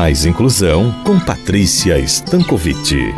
Mais Inclusão com Patrícia Stankovic.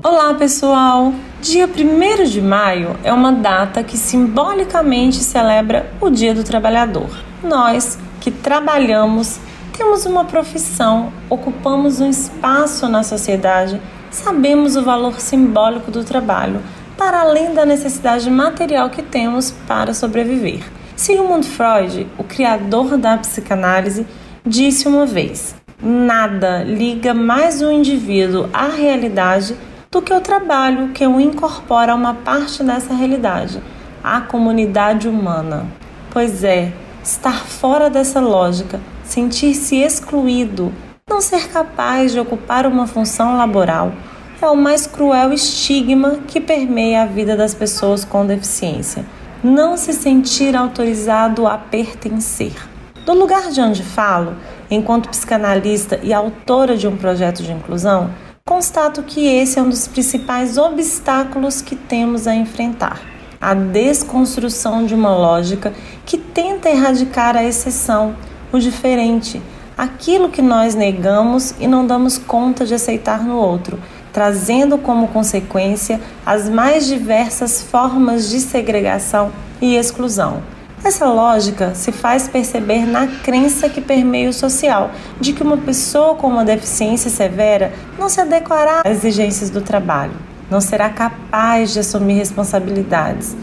Olá, pessoal! Dia 1 de maio é uma data que simbolicamente celebra o Dia do Trabalhador. Nós que trabalhamos, temos uma profissão, ocupamos um espaço na sociedade, sabemos o valor simbólico do trabalho, para além da necessidade material que temos para sobreviver. Sigmund Freud, o criador da psicanálise, disse uma vez: nada liga mais o indivíduo à realidade do que o trabalho que o incorpora a uma parte dessa realidade, a comunidade humana. Pois é, estar fora dessa lógica, sentir-se excluído, não ser capaz de ocupar uma função laboral, é o mais cruel estigma que permeia a vida das pessoas com deficiência. Não se sentir autorizado a pertencer. Do lugar de onde falo, enquanto psicanalista e autora de um projeto de inclusão, constato que esse é um dos principais obstáculos que temos a enfrentar a desconstrução de uma lógica que tenta erradicar a exceção, o diferente, aquilo que nós negamos e não damos conta de aceitar no outro, trazendo como consequência as mais diversas formas de segregação e exclusão. Essa lógica se faz perceber na crença que permeia o social, de que uma pessoa com uma deficiência severa não se adequará às exigências do trabalho não será capaz de assumir responsabilidades,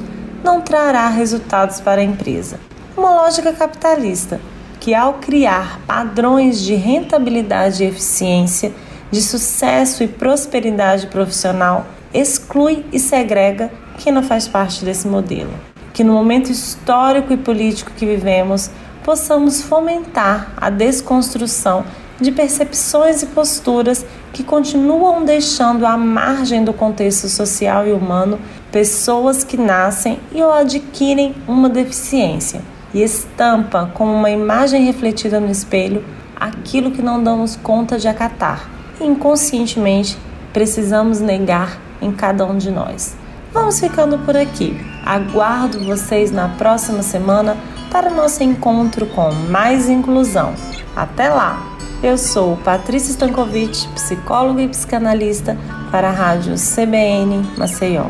não trará resultados para a empresa. Uma lógica capitalista que, ao criar padrões de rentabilidade e eficiência, de sucesso e prosperidade profissional, exclui e segrega quem não faz parte desse modelo. Que no momento histórico e político que vivemos, possamos fomentar a desconstrução de percepções e posturas que continuam deixando à margem do contexto social e humano pessoas que nascem e ou adquirem uma deficiência e estampa como uma imagem refletida no espelho aquilo que não damos conta de acatar e inconscientemente precisamos negar em cada um de nós. Vamos ficando por aqui. Aguardo vocês na próxima semana para nosso encontro com mais inclusão. Até lá! Eu sou Patrícia Stankovic, psicóloga e psicanalista para a rádio CBN Maceió.